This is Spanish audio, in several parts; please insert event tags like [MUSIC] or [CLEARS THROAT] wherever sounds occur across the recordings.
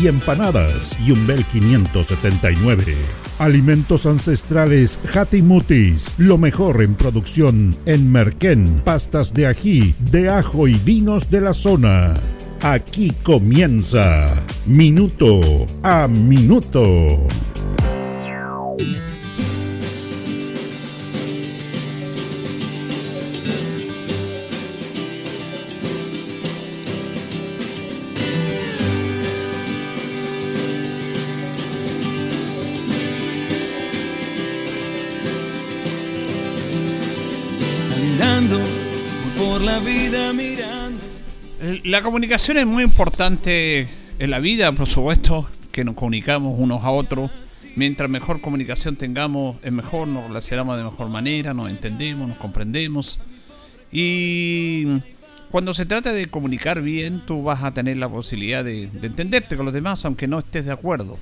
y empanadas. Y un Bel 579. Alimentos ancestrales Hatimutis, lo mejor en producción en Merquén, pastas de ají, de ajo y vinos de la zona. Aquí comienza Minuto a Minuto. La comunicación es muy importante en la vida, por supuesto, que nos comunicamos unos a otros. Mientras mejor comunicación tengamos, es mejor, nos relacionamos de mejor manera, nos entendemos, nos comprendemos. Y cuando se trata de comunicar bien, tú vas a tener la posibilidad de, de entenderte con los demás, aunque no estés de acuerdo.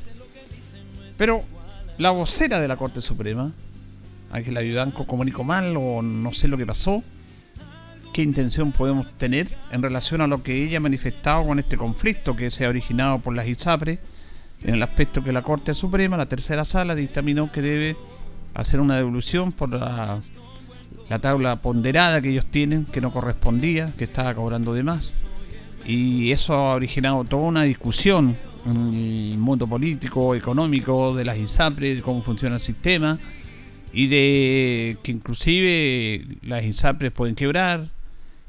Pero la vocera de la Corte Suprema, Ángela Vivanco, comunicó mal o no sé lo que pasó, qué intención podemos tener en relación a lo que ella ha manifestado con este conflicto que se ha originado por las ISAPRE, en el aspecto que la Corte Suprema, la tercera sala, dictaminó que debe hacer una devolución por la, la tabla ponderada que ellos tienen, que no correspondía, que estaba cobrando de más. Y eso ha originado toda una discusión en el mundo político, económico, de las ISAPRE, de cómo funciona el sistema, y de que inclusive las ISAPRES pueden quebrar,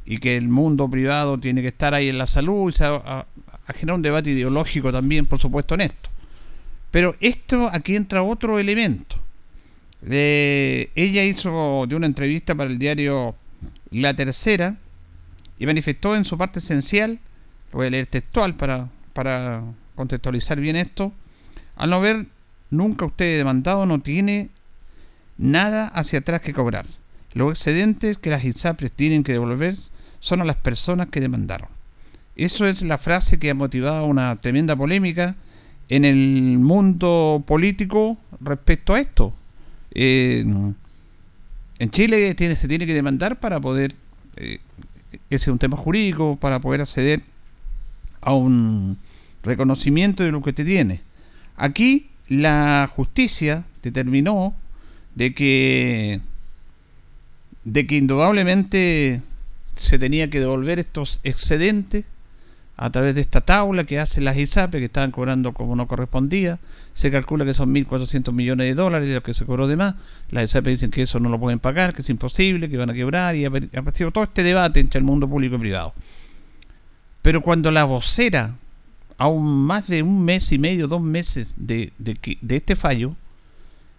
y que el mundo privado tiene que estar ahí en la salud y se ha, generado un debate ideológico también, por supuesto, en esto. Pero esto, aquí entra otro elemento. Eh, ella hizo de una entrevista para el diario La Tercera y manifestó en su parte esencial, lo voy a leer textual para, para contextualizar bien esto, al no ver nunca usted demandado no tiene nada hacia atrás que cobrar. Los excedentes que las ISAPRES tienen que devolver son a las personas que demandaron. Eso es la frase que ha motivado una tremenda polémica en el mundo político respecto a esto. Eh, en Chile tiene, se tiene que demandar para poder, eh, ese es un tema jurídico, para poder acceder a un reconocimiento de lo que te tiene. Aquí la justicia determinó de que de que indudablemente se tenía que devolver estos excedentes a través de esta tabla que hacen las ISAPE que estaban cobrando como no correspondía. Se calcula que son 1.400 millones de dólares lo que se cobró de más. Las ISAPE dicen que eso no lo pueden pagar, que es imposible, que van a quebrar y ha aparecido todo este debate entre el mundo público y privado. Pero cuando la vocera, aún más de un mes y medio, dos meses de, de este fallo,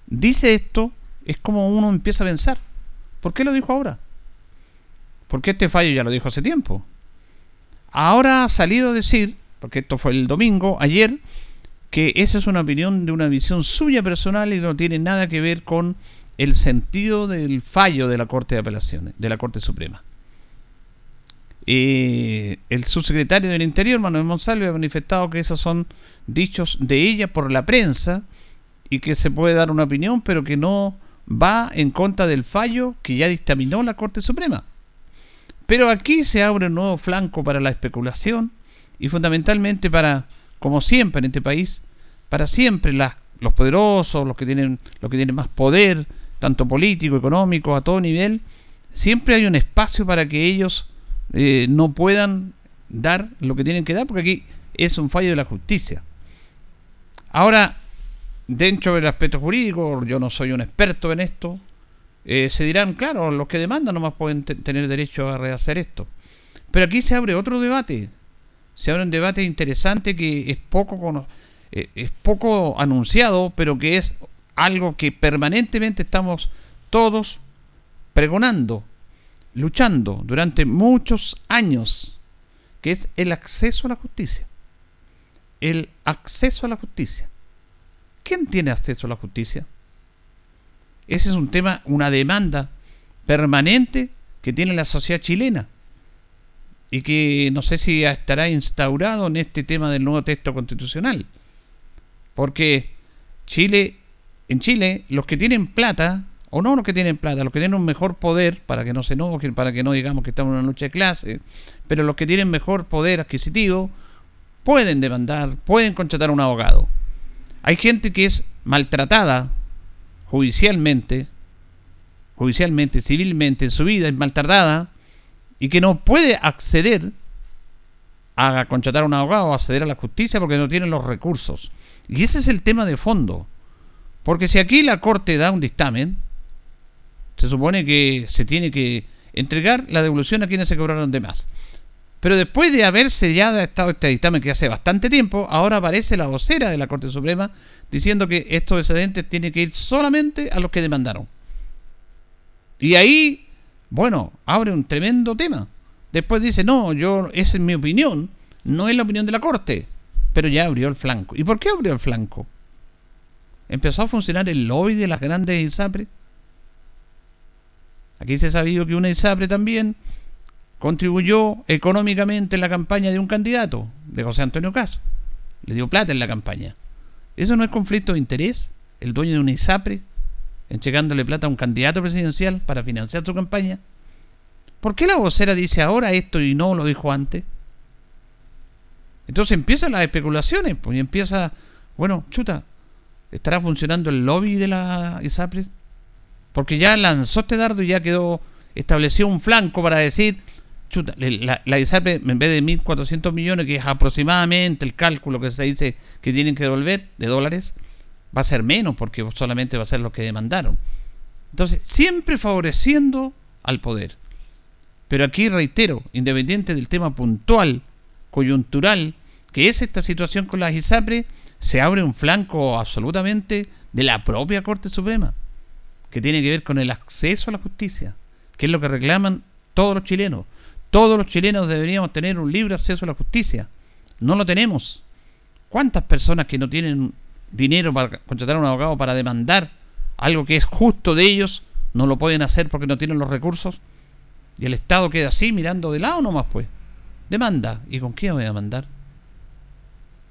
dice esto, es como uno empieza a pensar. ¿Por qué lo dijo ahora? Porque este fallo ya lo dijo hace tiempo. Ahora ha salido a decir, porque esto fue el domingo, ayer, que esa es una opinión de una visión suya personal y no tiene nada que ver con el sentido del fallo de la Corte de Apelaciones, de la Corte Suprema. Eh, el subsecretario del Interior, Manuel Monsalve, ha manifestado que esos son dichos de ella por la prensa y que se puede dar una opinión, pero que no va en contra del fallo que ya dictaminó la Corte Suprema. Pero aquí se abre un nuevo flanco para la especulación y fundamentalmente para, como siempre en este país, para siempre las, los poderosos, los que tienen, los que tienen más poder, tanto político, económico, a todo nivel, siempre hay un espacio para que ellos eh, no puedan dar lo que tienen que dar, porque aquí es un fallo de la justicia. Ahora, dentro del aspecto jurídico, yo no soy un experto en esto, eh, se dirán, claro, los que demandan nomás pueden tener derecho a rehacer esto. Pero aquí se abre otro debate. se abre un debate interesante que es poco, eh, es poco anunciado, pero que es algo que permanentemente estamos todos pregonando, luchando durante muchos años, que es el acceso a la justicia. El acceso a la justicia. ¿Quién tiene acceso a la justicia? Ese es un tema, una demanda permanente que tiene la sociedad chilena y que no sé si estará instaurado en este tema del nuevo texto constitucional. Porque en Chile, los que tienen plata, o no los que tienen plata, los que tienen un mejor poder, para que no se enojen, para que no digamos que estamos en una lucha de clase, pero los que tienen mejor poder adquisitivo, pueden demandar, pueden contratar a un abogado. Hay gente que es maltratada judicialmente, judicialmente, civilmente en su vida, es maltratada, y que no puede acceder a contratar a un abogado o acceder a la justicia porque no tiene los recursos. Y ese es el tema de fondo. Porque si aquí la Corte da un dictamen, se supone que se tiene que entregar la devolución a quienes se cobraron de más. Pero después de haberse ya estado este dictamen que hace bastante tiempo, ahora aparece la vocera de la Corte Suprema diciendo que estos excedentes tienen que ir solamente a los que demandaron. Y ahí, bueno, abre un tremendo tema. Después dice, no, yo, esa es mi opinión, no es la opinión de la Corte. Pero ya abrió el flanco. ¿Y por qué abrió el flanco? Empezó a funcionar el lobby de las grandes ISAPRE. Aquí se ha sabido que una ISAPRE también contribuyó económicamente en la campaña de un candidato, de José Antonio Cas. Le dio plata en la campaña. ¿Eso no es conflicto de interés? El dueño de una ISAPRE entregándole plata a un candidato presidencial para financiar su campaña. ¿Por qué la vocera dice ahora esto y no lo dijo antes? Entonces empiezan las especulaciones, pues, y empieza, bueno, chuta, ¿estará funcionando el lobby de la ISAPRE? Porque ya lanzó este dardo y ya quedó, estableció un flanco para decir, chuta, la, la ISAPRE en vez de 1.400 millones, que es aproximadamente el cálculo que se dice que tienen que devolver de dólares, va a ser menos porque solamente va a ser lo que demandaron. Entonces, siempre favoreciendo al poder. Pero aquí reitero, independiente del tema puntual, coyuntural, que es esta situación con la ISAPRE, se abre un flanco absolutamente de la propia Corte Suprema, que tiene que ver con el acceso a la justicia, que es lo que reclaman todos los chilenos. Todos los chilenos deberíamos tener un libre acceso a la justicia. No lo tenemos. ¿Cuántas personas que no tienen dinero para contratar a un abogado para demandar algo que es justo de ellos, no lo pueden hacer porque no tienen los recursos. Y el Estado queda así mirando de lado nomás, pues. Demanda. ¿Y con quién voy a demandar?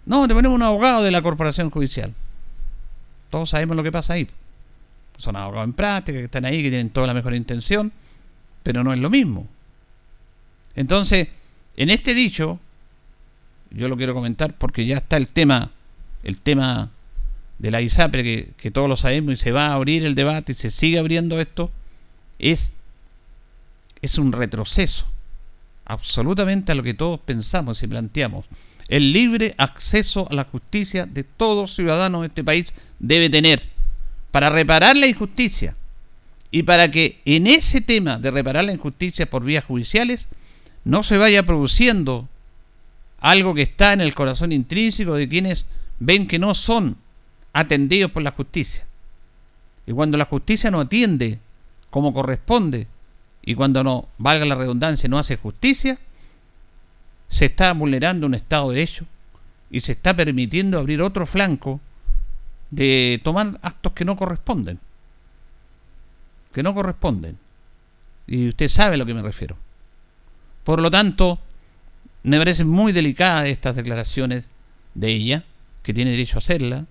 No, te ponemos un abogado de la corporación judicial. Todos sabemos lo que pasa ahí. Son abogados en práctica, que están ahí, que tienen toda la mejor intención, pero no es lo mismo. Entonces, en este dicho, yo lo quiero comentar porque ya está el tema, el tema de la ISAPRE, que, todos lo sabemos y se va a abrir el debate y se sigue abriendo esto, es, es un retroceso absolutamente a lo que todos pensamos y planteamos. El libre acceso a la justicia de todos ciudadanos de este país debe tener para reparar la injusticia y para que en ese tema de reparar la injusticia por vías judiciales no se vaya produciendo algo que está en el corazón intrínseco de quienes ven que no son atendidos por la justicia. Y cuando la justicia no atiende como corresponde, y cuando no, valga la redundancia, no hace justicia, se está vulnerando un Estado de Derecho y se está permitiendo abrir otro flanco de tomar actos que no corresponden. Que no corresponden. Y usted sabe a lo que me refiero. Por lo tanto, me parecen muy delicadas estas declaraciones de ella, que tiene derecho a hacerla,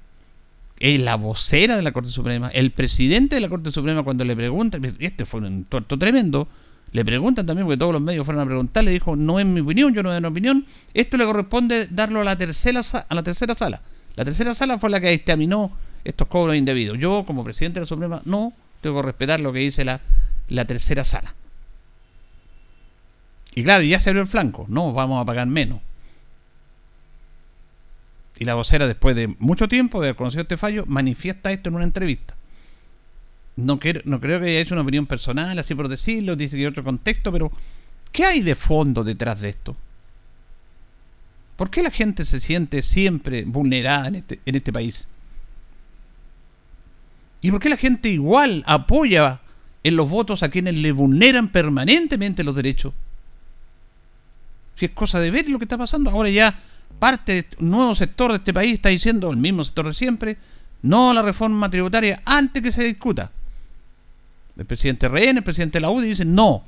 es la vocera de la Corte Suprema, el presidente de la Corte Suprema cuando le preguntan, este fue un tuerto tremendo, le preguntan también, porque todos los medios fueron a preguntar, le dijo, no es mi opinión, yo no doy una opinión, esto le corresponde darlo a la tercera, a la tercera sala. La tercera sala fue la que examinó estos cobros indebidos. Yo, como presidente de la Suprema, no tengo que respetar lo que dice la, la tercera sala. Y claro, ya se abrió el flanco, no, vamos a pagar menos. Y la vocera, después de mucho tiempo de haber conocido este fallo, manifiesta esto en una entrevista. No, creo que haya una opinión personal, así por decirlo, dice que hay otro contexto, pero ¿qué hay de fondo detrás de esto? ¿Por qué la gente se siente siempre vulnerada en este, en este país? ¿Y por qué la gente igual apoya en los votos a quienes le vulneran permanentemente los derechos? Si es cosa de ver lo que está pasando. Ahora ya parte, un nuevo sector de este país está diciendo, el mismo sector de siempre, no a la reforma tributaria antes que se discuta. El presidente Rehn, el presidente de la UDI dicen no.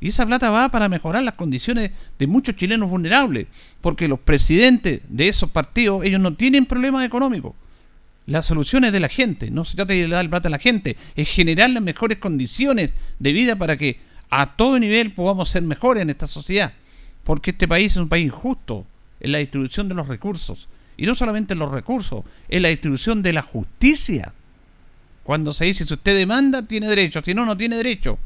Y esa plata va para mejorar las condiciones de muchos chilenos vulnerables. Porque los presidentes de esos partidos, ellos no tienen problemas económicos. La solución es de la gente. No se trata de dar plata a la gente. Es generar las mejores condiciones de vida para que a todo nivel podamos ser mejores en esta sociedad. Porque este país es un país justo en la distribución de los recursos. Y no solamente en los recursos, en la distribución de la justicia. Cuando se dice si usted demanda, tiene derecho, si no, no tiene derecho.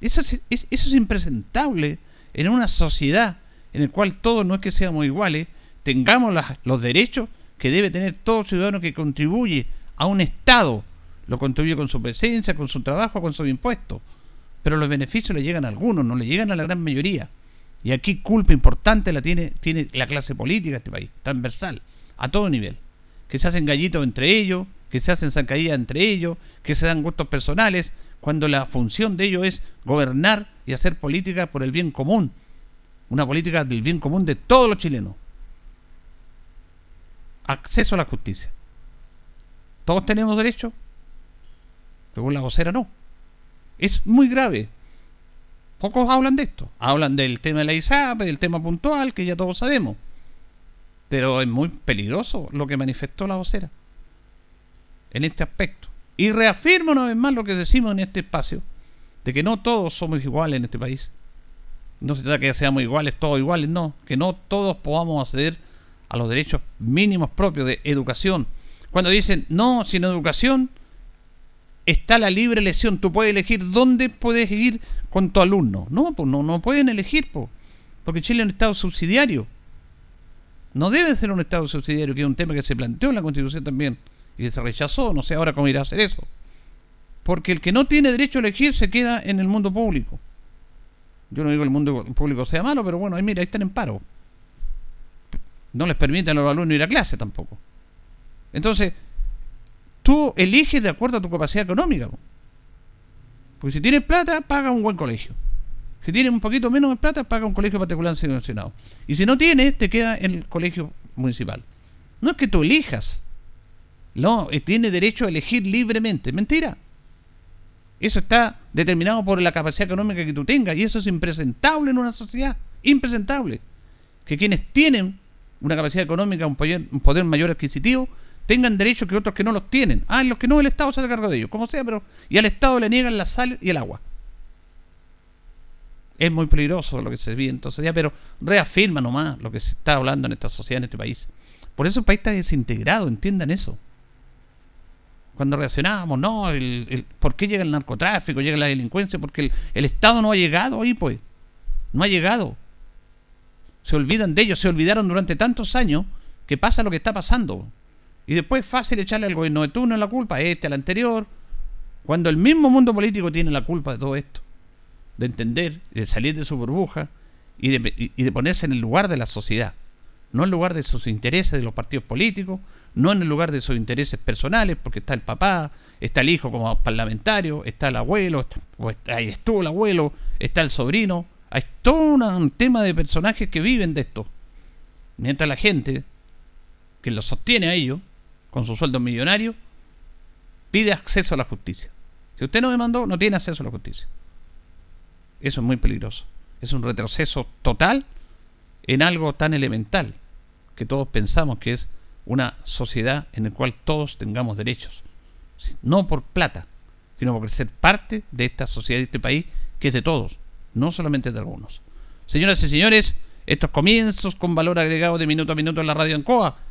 Eso es, eso es impresentable en una sociedad en la cual todos no es que seamos iguales, tengamos los derechos que debe tener todo ciudadano que contribuye a un Estado. Lo contribuye con su presencia, con su trabajo, con sus impuestos. Pero los beneficios le llegan a algunos, no le llegan a la gran mayoría. Y aquí culpa importante la tiene, tiene la clase política de este país, transversal, a todo nivel. Que se hacen gallitos entre ellos, que se hacen zancadillas entre ellos, que se dan gustos personales, cuando la función de ellos es gobernar y hacer política por el bien común. Una política del bien común de todos los chilenos. Acceso a la justicia. ¿Todos tenemos derecho? Según la vocera, no. Es muy grave. Pocos hablan de esto. Hablan del tema de la ISAP, del tema puntual, que ya todos sabemos. Pero es muy peligroso lo que manifestó la vocera en este aspecto. Y reafirma una vez más lo que decimos en este espacio, de que no todos somos iguales en este país. No se trata de que seamos iguales, todos iguales, no. Que no todos podamos acceder a los derechos mínimos propios de educación. Cuando dicen, no, sin educación está la libre elección. Tú puedes elegir dónde puedes ir con tu alumno. No, pues no, no pueden elegir, pues, porque Chile es un Estado subsidiario. No debe ser un Estado subsidiario, que es un tema que se planteó en la Constitución también y se rechazó, no sé ahora cómo irá a hacer eso. Porque el que no tiene derecho a elegir se queda en el mundo público. Yo no digo que el mundo público sea malo, pero bueno, ahí mira, ahí están en paro. No les permiten a los alumnos ir a clase tampoco. Entonces, tú eliges de acuerdo a tu capacidad económica. Porque si tienes plata, paga un buen colegio. Si tienes un poquito menos de plata, paga un colegio particular subvencionado. Y si no tienes, te queda en el colegio municipal. No es que tú elijas, no, eh, tiene derecho a elegir libremente. Mentira. Eso está determinado por la capacidad económica que tú tengas y eso es impresentable en una sociedad. Impresentable. Que quienes tienen una capacidad económica, un poder, un poder mayor adquisitivo, tengan derechos que otros que no los tienen. Ah, los que no, el Estado se hace cargo de ellos, como sea, pero. Y al Estado le niegan la sal y el agua. Es muy peligroso lo que se vive entonces ya, pero reafirma nomás lo que se está hablando en esta sociedad, en este país. Por eso el país está desintegrado, entiendan eso cuando reaccionábamos, no, el, ¿por qué llega el narcotráfico, llega la delincuencia? Porque el, Estado no ha llegado ahí, pues. No ha llegado. Se olvidan de ellos, se olvidaron durante tantos años que pasa lo que está pasando. Y después es fácil echarle al gobierno de turno la culpa, a este, al anterior, cuando el mismo mundo político tiene la culpa de todo esto. De entender, de salir de su burbuja y de, y de ponerse en el lugar de la sociedad. No en lugar de sus intereses de los partidos políticos, no en el lugar de sus intereses personales, porque está el papá, está el hijo como parlamentario, está el abuelo, ahí estuvo el abuelo, está el sobrino, hay todo un tema de personajes que viven de esto. Mientras la gente que lo sostiene a ellos, con su sueldo millonario, pide acceso a la justicia. Si usted no me mandó, no tiene acceso a la justicia. Eso es muy peligroso. Es un retroceso total en algo tan elemental que todos pensamos que es una sociedad en la cual todos tengamos derechos. No por plata, sino por ser parte de esta sociedad, de este país, que es de todos, no solamente de algunos. Señoras y señores, estos comienzos con valor agregado de minuto a minuto en la radio Ancoa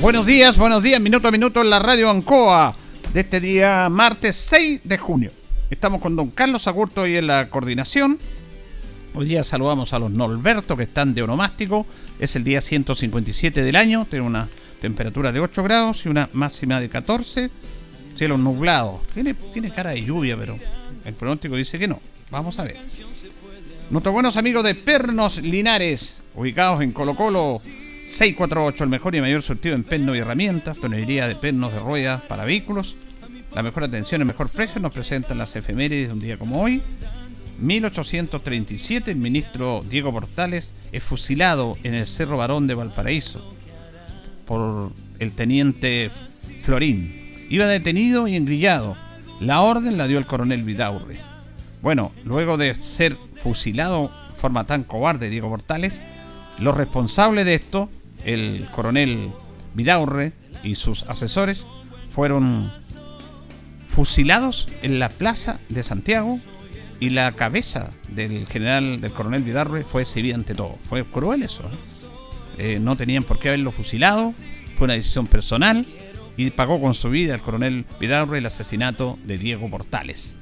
Buenos días, buenos días, minuto a minuto en la radio Ancoa de este día martes 6 de junio. Estamos con don Carlos Agurto hoy en la coordinación. Hoy día saludamos a los Norberto que están de onomástico. Es el día 157 del año. Tiene una temperatura de 8 grados y una máxima de 14. Cielo nublado. Tiene, tiene cara de lluvia, pero el pronóstico dice que no. Vamos a ver. Nuestros buenos amigos de Pernos Linares, ubicados en Colo Colo 648, el mejor y mayor surtido en pernos y herramientas, tonería de pernos de ruedas para vehículos. La mejor atención, el mejor precio nos presentan las efemérides de un día como hoy. 1837, el ministro Diego Portales es fusilado en el Cerro Barón de Valparaíso por el teniente Florín. Iba detenido y engrillado. La orden la dio el coronel Vidaurre. Bueno, luego de ser fusilado de forma tan cobarde Diego Portales, los responsables de esto el coronel Vidaurre y sus asesores fueron fusilados en la plaza de Santiago y la cabeza del general, del coronel Vidaurre fue exhibida ante todo. Fue cruel eso. ¿eh? Eh, no tenían por qué haberlo fusilado, fue una decisión personal y pagó con su vida el coronel Vidaurre el asesinato de Diego Portales.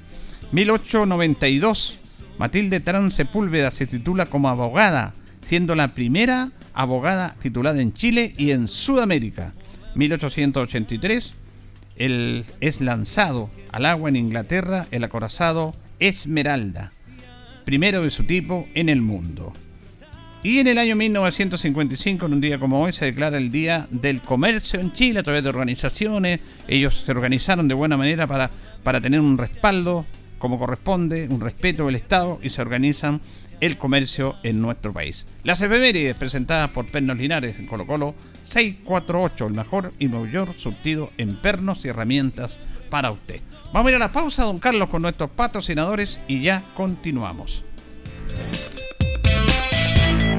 1892, Matilde Terán Sepúlveda se titula como abogada, siendo la primera abogada titulada en Chile y en Sudamérica. 1883 el, es lanzado al agua en Inglaterra el acorazado Esmeralda, primero de su tipo en el mundo. Y en el año 1955, en un día como hoy, se declara el Día del Comercio en Chile a través de organizaciones. Ellos se organizaron de buena manera para, para tener un respaldo como corresponde, un respeto del Estado y se organizan el comercio en nuestro país. Las efemérides presentadas por Pernos Linares en Colo Colo 648, el mejor y mayor surtido en pernos y herramientas para usted. Vamos a ir a la pausa, don Carlos, con nuestros patrocinadores y ya continuamos.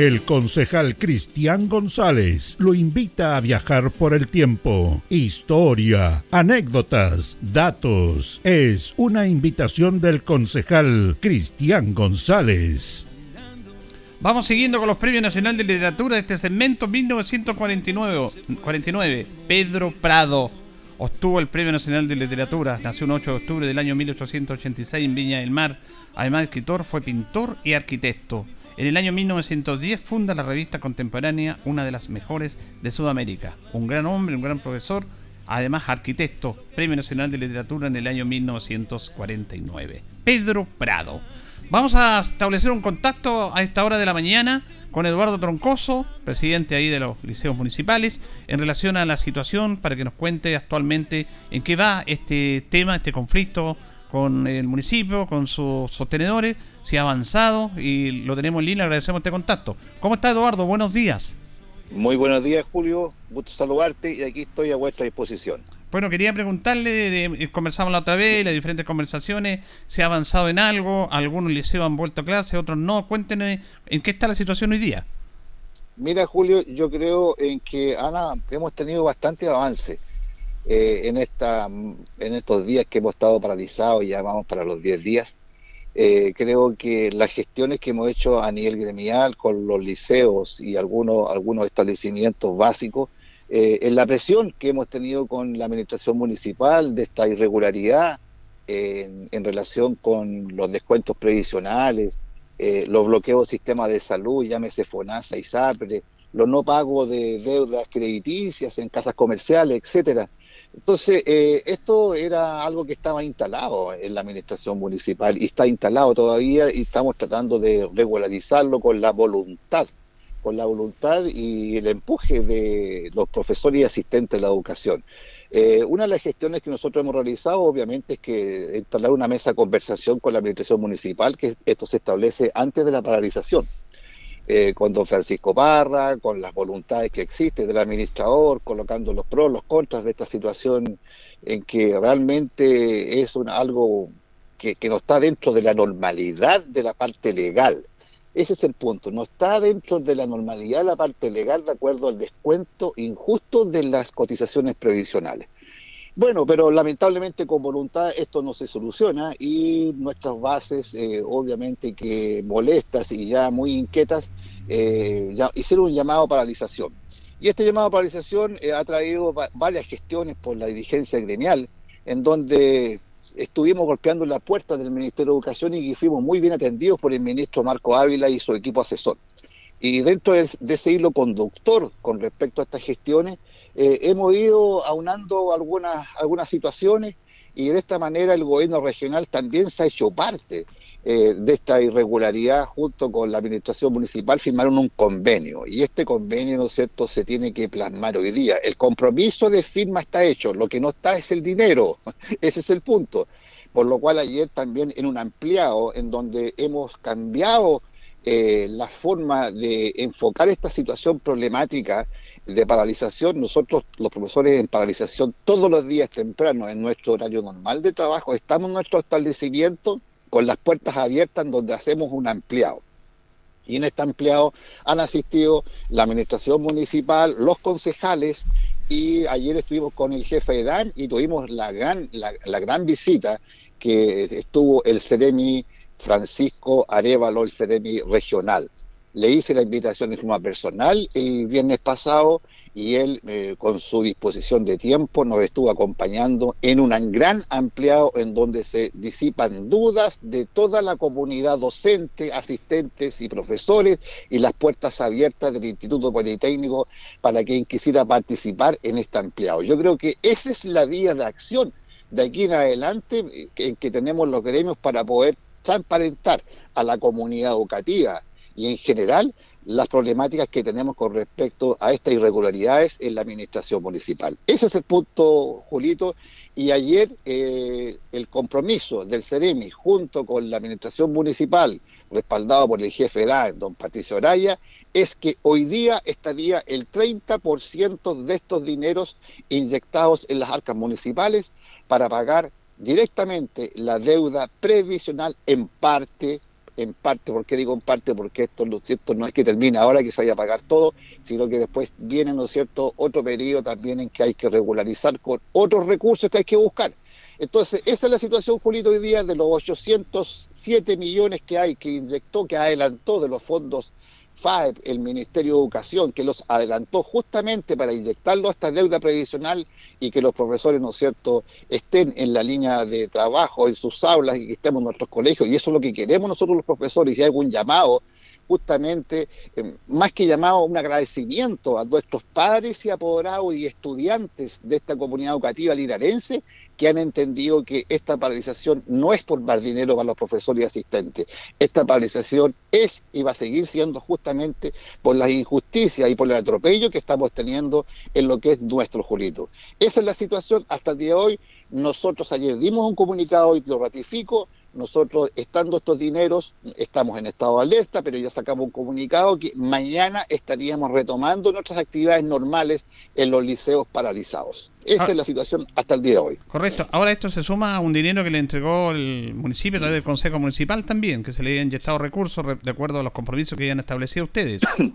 El concejal Cristian González lo invita a viajar por el tiempo. Historia, anécdotas, datos. Es una invitación del concejal Cristian González. Vamos siguiendo con los Premios Nacional de Literatura de este segmento 1949. 49. Pedro Prado obtuvo el Premio Nacional de Literatura. Nació el 8 de octubre del año 1886 en Viña del Mar. Además de escritor, fue pintor y arquitecto. En el año 1910 funda la revista contemporánea, una de las mejores de Sudamérica. Un gran hombre, un gran profesor, además arquitecto, Premio Nacional de Literatura en el año 1949. Pedro Prado. Vamos a establecer un contacto a esta hora de la mañana con Eduardo Troncoso, presidente ahí de los liceos municipales, en relación a la situación para que nos cuente actualmente en qué va este tema, este conflicto con el municipio, con sus sostenedores, si ha avanzado y lo tenemos en línea, agradecemos este contacto. ¿Cómo está Eduardo? Buenos días. Muy buenos días Julio, gusto saludarte y aquí estoy a vuestra disposición. Bueno, quería preguntarle, de, eh, conversamos la otra vez, las diferentes conversaciones, ¿se ha avanzado en algo? Algunos liceos han vuelto a clase, otros no. Cuéntenos en qué está la situación hoy día. Mira, Julio, yo creo en que Ana, hemos tenido bastante avance eh, en, esta, en estos días que hemos estado paralizados, ya vamos para los 10 días. Eh, creo que las gestiones que hemos hecho a nivel gremial con los liceos y algunos, algunos establecimientos básicos, eh, en la presión que hemos tenido con la administración municipal de esta irregularidad en, relación con los descuentos previsionales, eh, los bloqueos de sistemas de salud, llámese FONASA y SAPRE, los no pagos de deudas crediticias en casas comerciales, etcétera. Entonces, eh, esto era algo que estaba instalado en la administración municipal y está instalado todavía y estamos tratando de regularizarlo con la voluntad con la voluntad y el empuje de los profesores y asistentes de la educación. Eh, una de las gestiones que nosotros hemos realizado, obviamente, es que instalar una mesa de conversación con la administración municipal, que esto se establece antes de la paralización, eh, con don Francisco Parra, con las voluntades que existen del administrador, colocando los pros, los contras de esta situación en que realmente es algo que, que no está dentro de la normalidad de la parte legal. Ese es el punto. No está dentro de la normalidad la parte legal de acuerdo al descuento injusto de las cotizaciones previsionales. Bueno, pero lamentablemente con voluntad esto no se soluciona y nuestras bases, eh, obviamente que molestas y ya muy inquietas, eh, hicieron un llamado a paralización. Y este llamado a paralización eh, ha traído varias gestiones por la dirigencia gremial, en donde estuvimos golpeando la puerta del Ministerio de Educación y fuimos muy bien atendidos por el ministro Marco Ávila y su equipo asesor. Y dentro de, ese hilo conductor con respecto a estas gestiones, eh, hemos ido aunando algunas, algunas situaciones y de esta manera el gobierno regional también se ha hecho parte eh, de esta irregularidad junto con la administración municipal firmaron un convenio y este convenio, ¿no es cierto?, se tiene que plasmar hoy día. El compromiso de firma está hecho, lo que no está es el dinero, [LAUGHS] ese es el punto. Por lo cual ayer también en un ampliado en donde hemos cambiado eh, la forma de enfocar esta situación problemática de paralización, nosotros los profesores en paralización todos los días temprano en nuestro horario normal de trabajo, estamos en nuestro establecimiento con las puertas abiertas en donde hacemos un ampliado. Y en este ampliado han asistido la administración municipal, los concejales, y ayer estuvimos con el jefe de DAN y tuvimos la gran, la, gran visita que estuvo el Ceremi Francisco Arevalo, el Ceremi regional. Le hice la invitación de forma personal el viernes pasado y él eh, con su disposición de tiempo nos estuvo acompañando en un gran ampliado en donde se disipan dudas de toda la comunidad docente, asistentes y profesores y las puertas abiertas del Instituto Politécnico para quien quisiera participar en este ampliado. Yo creo que esa es la vía de acción de aquí en adelante eh, en que tenemos los gremios para poder transparentar a la comunidad educativa y en general las problemáticas que tenemos con respecto a estas irregularidades en la administración municipal. Ese es el punto, Julito, y ayer eh, el compromiso del CEREMI junto con la administración municipal, respaldado por el jefe de don Patricio Araya, es que hoy día estaría el 30% de estos dineros inyectados en las arcas municipales para pagar directamente la deuda previsional en parte en parte, ¿por qué digo en parte? Porque esto, ¿no es cierto? No es que termine ahora que se vaya a pagar todo, sino que después viene, ¿no cierto?, otro periodo también en que hay que regularizar con otros recursos que hay que buscar. Entonces, esa es la situación, Julito, hoy día de los 807 millones que hay, que inyectó, que adelantó de los fondos FAEP, el Ministerio de Educación, que los adelantó justamente para inyectarlo a esta deuda previsional y que los profesores, ¿no es cierto?, estén en la línea de trabajo, en sus aulas y que estemos en nuestros colegios. Y eso es lo que queremos nosotros los profesores. Y hay un llamado, justamente, eh, más que llamado, un agradecimiento a nuestros padres y apoderados y estudiantes de esta comunidad educativa linarense que han entendido que esta paralización no es por dar dinero para los profesores y asistentes. Esta paralización es y va a seguir siendo justamente por las injusticias y por el atropello que estamos teniendo en lo que es nuestro Julito. Esa es la situación hasta el día de hoy. Nosotros ayer dimos un comunicado y lo ratifico. Nosotros, estando estos dineros, estamos en estado de alerta, pero ya sacamos un comunicado que mañana estaríamos retomando nuestras actividades normales en los liceos paralizados. Esa Ah. es la situación hasta el día de hoy. Correcto. Ahora esto se suma a un dinero que le entregó el municipio a través del Consejo Municipal también, que se le habían inyectado recursos re- de acuerdo a los compromisos que habían establecido ustedes. [COUGHS]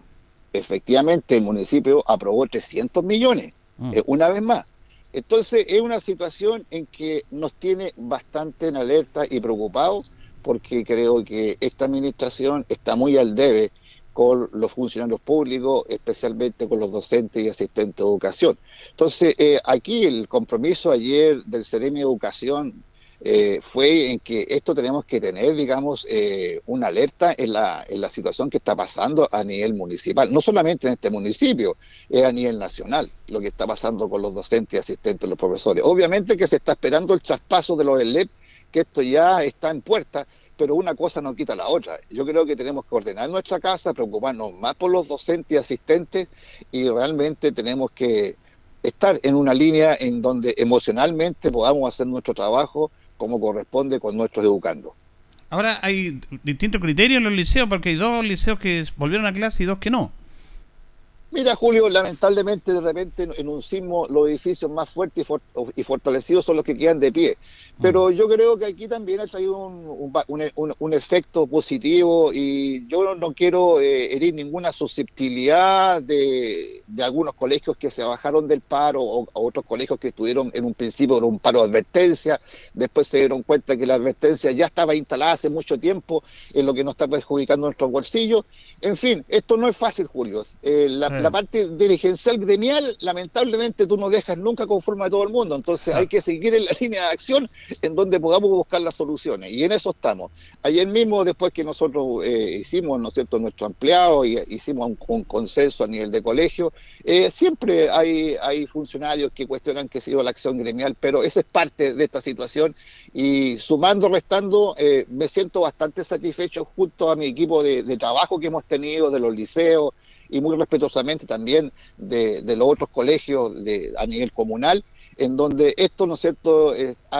efectivamente el municipio aprobó 300 millones, Mm. eh, una vez más. Entonces es una situación en que nos tiene bastante en alerta y preocupados porque creo que esta administración está muy al debe con los funcionarios públicos, especialmente con los docentes y asistentes de educación. Entonces, eh, aquí el compromiso ayer del CEREMI de Educación eh, fue en que esto tenemos que tener, digamos, eh, una alerta en la, en la situación que está pasando a nivel municipal, no solamente en este municipio, es a nivel nacional lo que está pasando con los docentes y asistentes, los profesores. Obviamente que se está esperando el traspaso de los ELEP, que esto ya está en puerta, pero una cosa no quita la otra. Yo creo que tenemos que ordenar nuestra casa, preocuparnos más por los docentes y asistentes y realmente tenemos que estar en una línea en donde emocionalmente podamos hacer nuestro trabajo como corresponde con nuestros educandos. Ahora hay distintos criterios en los liceos, porque hay dos liceos que volvieron a clase y dos que no. Mira, Julio, lamentablemente de repente en un sismo los edificios más fuertes y, for- y fortalecidos son los que quedan de pie. Pero yo creo que aquí también ha traído un, un va- un- un- un efecto positivo y yo no, no quiero eh, herir ninguna susceptibilidad de, de algunos colegios que se bajaron del paro o, o otros colegios que estuvieron en un principio en un paro de advertencia, después se dieron cuenta que la advertencia ya estaba instalada hace mucho tiempo en lo que nos está perjudicando nuestros bolsillos. En fin, esto no es fácil, Julio. Eh, la, Sí. la parte dirigencial gremial, lamentablemente, tú no dejas nunca conforme a todo el mundo. Entonces Ah. hay que seguir en la [LAUGHS] línea de acción en donde podamos buscar las soluciones. Y en eso estamos. Ayer mismo, después que nosotros eh, hicimos, ¿no es cierto?, nuestro empleado y hicimos un, un consenso a nivel de colegio, eh, siempre hay, hay funcionarios que cuestionan que ha sido la acción gremial, pero eso es parte de esta situación. Y sumando, restando, eh, me siento bastante satisfecho junto a mi equipo de, de trabajo que hemos tenido, de los liceos, y muy respetuosamente también de, los otros colegios de, a nivel comunal, en donde esto, ¿no es cierto?,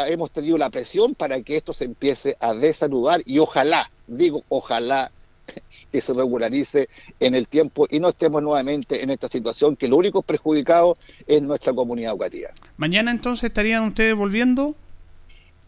hemos tenido la presión para que esto se empiece a desanudar y ojalá, digo, ojalá [LAUGHS] que se regularice en el tiempo y no estemos nuevamente en esta situación que lo único perjudicado es nuestra comunidad educativa. Mañana entonces estarían ustedes volviendo.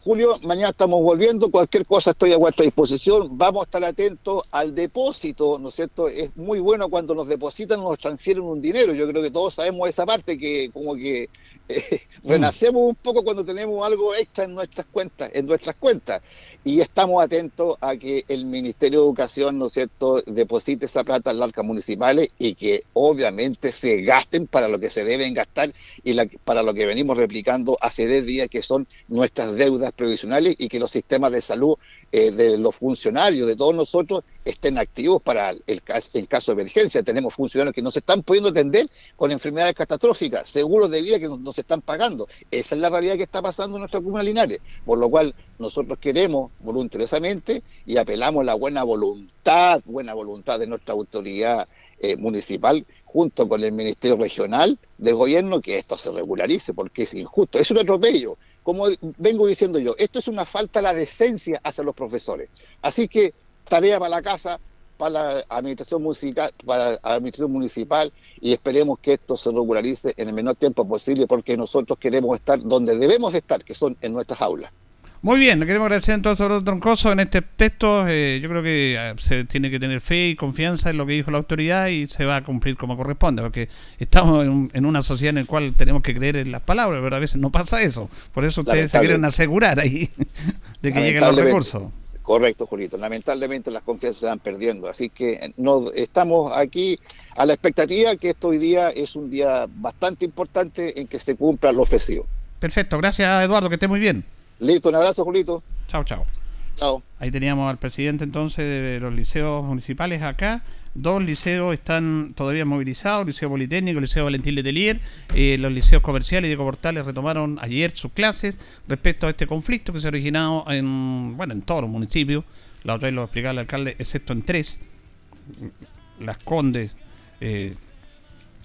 Julio, mañana estamos volviendo, cualquier cosa estoy a vuestra disposición, vamos a estar atentos al depósito, ¿no es cierto? Es muy bueno cuando nos depositan, nos transfieren un dinero, yo creo que todos sabemos esa parte que como que eh, [LAUGHS] renacemos un poco cuando tenemos algo extra en nuestras cuentas, en nuestras cuentas. Y estamos atentos a que el Ministerio de Educación, ¿no es cierto?, deposite esa plata en las arcas municipales y que obviamente se gasten para lo que se deben gastar y la- para lo que venimos replicando hace 10 días, que son nuestras deudas previsionales y que los sistemas de salud eh, de los funcionarios, de todos nosotros, estén activos para el, el caso de emergencia. Tenemos funcionarios que no se están pudiendo atender con enfermedades catastróficas, seguros de vida que no, se están pagando. Esa es la realidad que está pasando en nuestra comuna Linares, por lo cual nosotros queremos voluntariosamente y apelamos a la buena voluntad, buena voluntad de nuestra autoridad eh, municipal junto con el Ministerio Regional de Gobierno que esto se regularice porque es injusto, es un atropello. Como vengo diciendo yo, esto es una falta a la decencia hacia los profesores. Así que tarea para la casa, para la administración municipal, para la administración municipal y esperemos que esto se regularice en el menor tiempo posible porque nosotros queremos estar donde debemos estar, que son en nuestras aulas. Muy bien, le queremos agradecer entonces a Troncoso en este aspecto. Eh, yo creo que eh, se tiene que tener fe y confianza en lo que dijo la autoridad y se va a cumplir como corresponde, porque estamos en, una sociedad en la cual tenemos que creer en las palabras, pero a veces no pasa eso. Por eso ustedes se quieren asegurar ahí [LAUGHS] de que lleguen los recursos. Correcto, Julito. Lamentablemente las confianzas se van perdiendo, así que no estamos aquí a la expectativa que esto hoy día es un día bastante importante en que se cumpla lo ofrecido. Perfecto, gracias Eduardo, que esté muy bien. Listo, un abrazo, Julito. Chao, chao. Chao. Ahí teníamos al presidente entonces de los liceos municipales acá. Dos liceos están todavía movilizados, el Liceo Politécnico, el Liceo Valentín Letelier, eh, los liceos comerciales y de Coportales retomaron ayer sus clases respecto a este conflicto que se ha originado en, bueno, en todos los municipios. La otra vez lo explicaba el alcalde, excepto en tres. Las Condes, eh,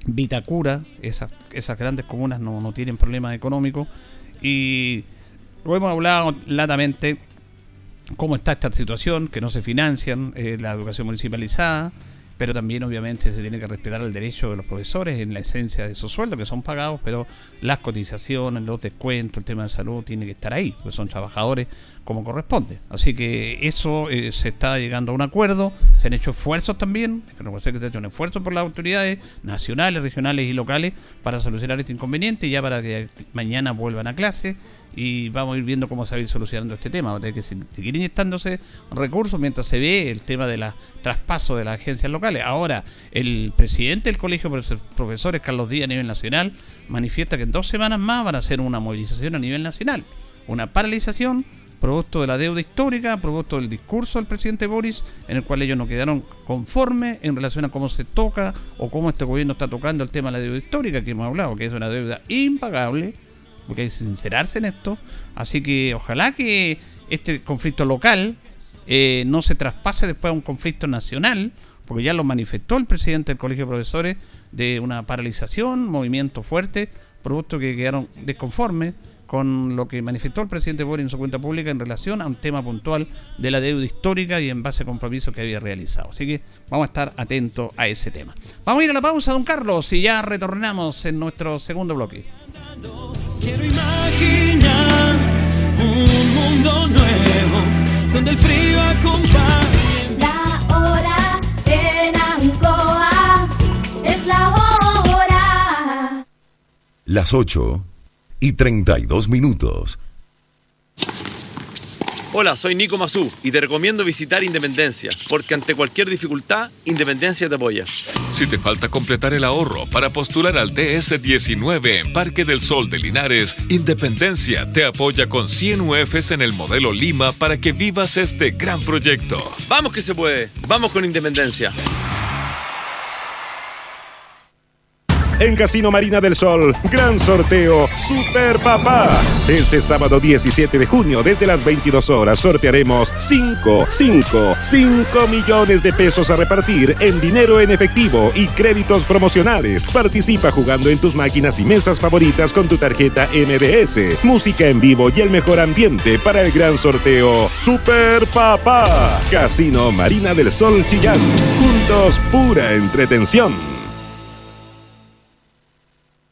Vitacura, esas, esas grandes comunas no, no tienen problemas económicos. Y lo hemos hablado latamente cómo está esta situación, que no se financian eh, la educación municipalizada, pero también obviamente se tiene que respetar el derecho de los profesores en la esencia de sus sueldos, que son pagados, pero las cotizaciones, los descuentos, el tema de salud tiene que estar ahí, porque son trabajadores como corresponde. Así que eso eh, se está llegando a un acuerdo, se han hecho esfuerzos también, reconocer que se ha hecho un esfuerzo por las autoridades nacionales, regionales y locales para solucionar este inconveniente, ya para que mañana vuelvan a clase y vamos a ir viendo cómo se va a ir solucionando este tema. Va a tener que seguir inyectándose recursos mientras se ve el tema de la traspaso de las agencias locales. Ahora, el presidente del Colegio de Profesores, Carlos Díaz, a nivel nacional, manifiesta que en dos semanas más van a hacer una movilización a nivel nacional. Una paralización producto de la deuda histórica, producto del discurso del presidente Boris, en el cual ellos no quedaron conformes en relación a cómo se toca o cómo este gobierno está tocando el tema de la deuda histórica que hemos hablado, que es una deuda impagable porque hay que sincerarse en esto. Así que ojalá que este conflicto local eh, no se traspase después a un conflicto nacional, porque ya lo manifestó el presidente del Colegio de Profesores de una paralización, movimiento fuerte, producto que quedaron desconformes con lo que manifestó el presidente Boris en su cuenta pública en relación a un tema puntual de la deuda histórica y en base a compromisos que había realizado. Así que vamos a estar atentos a ese tema. Vamos a ir a la pausa, don Carlos, y ya retornamos en nuestro segundo bloque. Quiero imaginar un mundo nuevo donde el frío acompañe. La hora en Ancoa es la hora. Las 8 y 32 minutos. Hola, soy Nico Mazú y te recomiendo visitar Independencia, porque ante cualquier dificultad, Independencia te apoya. Si te falta completar el ahorro para postular al DS19 en Parque del Sol de Linares, Independencia te apoya con 100 UFs en el modelo Lima para que vivas este gran proyecto. Vamos que se puede, vamos con Independencia. En Casino Marina del Sol. Gran sorteo Super Papá. Este sábado 17 de junio, desde las 22 horas, sortearemos 5, 5, 5 millones de pesos a repartir en dinero en efectivo y créditos promocionales. Participa jugando en tus máquinas y mesas favoritas con tu tarjeta MBS. Música en vivo y el mejor ambiente para el gran sorteo Super Papá. Casino Marina del Sol Chillán. Juntos, pura entretención.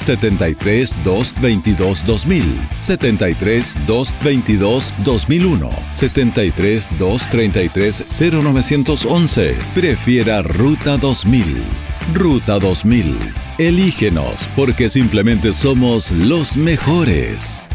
73 222 2000, 73 222 2001, 73 233 0911. Prefiera Ruta 2000. Ruta 2000. Elígenos porque simplemente somos los mejores.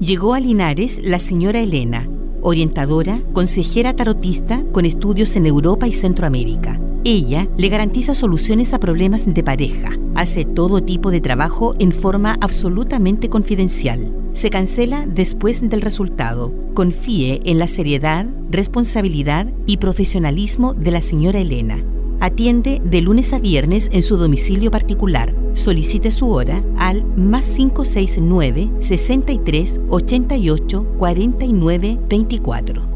Llegó a Linares la señora Elena, orientadora, consejera tarotista con estudios en Europa y Centroamérica Ella le garantiza soluciones a problemas de pareja. Hace todo tipo de trabajo en forma absolutamente confidencial. Se cancela después del resultado. Confíe en la seriedad, responsabilidad y profesionalismo de la señora Elena. Atiende de lunes a viernes en su domicilio particular. Solicite su hora al más 569 63 88 49 24.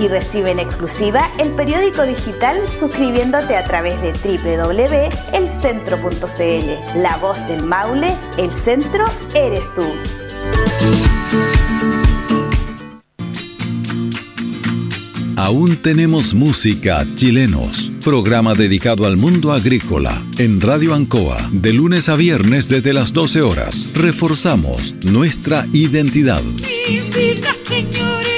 y recibe en exclusiva el periódico digital suscribiéndote a través de www.elcentro.cl. La voz del Maule, el centro eres tú. Aún tenemos música chilenos. Programa dedicado al mundo agrícola en Radio Ancoa de lunes a viernes desde las 12 horas. Reforzamos nuestra identidad. señores,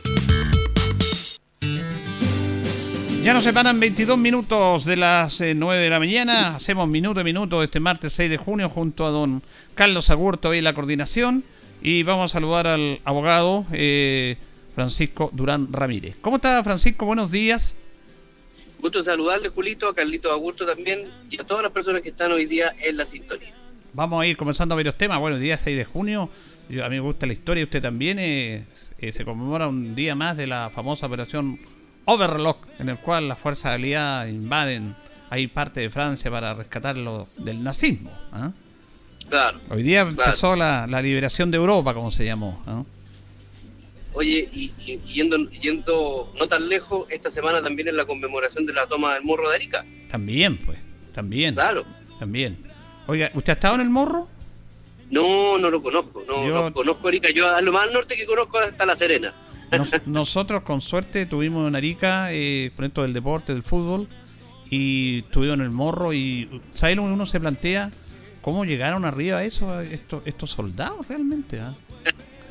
Ya nos separan 22 minutos de las eh, 9 de la mañana. Hacemos minuto a minuto este martes 6 de junio junto a don Carlos Agurto y la coordinación. Y vamos a saludar al abogado eh, Francisco Durán Ramírez. ¿Cómo está Francisco? Buenos días. Gusto saludarle, Julito, a Carlito Augusto también y a todas las personas que están hoy día en la sintonía. Vamos a ir comenzando varios temas. Bueno, el día 6 de junio, yo- a mí me gusta la historia, usted también, eh, eh, se conmemora un día más de la famosa operación Overlock, en el cual las fuerzas aliadas invaden ahí parte de Francia para rescatarlo del nazismo. ¿ah? Claro. Hoy día Claro. empezó la, la liberación de Europa, como se llamó. ¿no? Oye, y, yendo, yendo no tan lejos, esta semana también es la conmemoración de la toma del Morro de Arica. También, pues. También. Claro. También. Oiga, ¿usted ha estado en el morro? No, no lo conozco. No, Yo- no conozco Arica. Yo a lo más norte que conozco hasta La Serena. Nos- nosotros, con suerte, tuvimos en Arica, eh, con esto del deporte, del fútbol, y estuvimos en el morro. Y, ¿sabes lo que uno se plantea? ¿Cómo llegaron arriba a eso, a estos, estos soldados realmente? ah?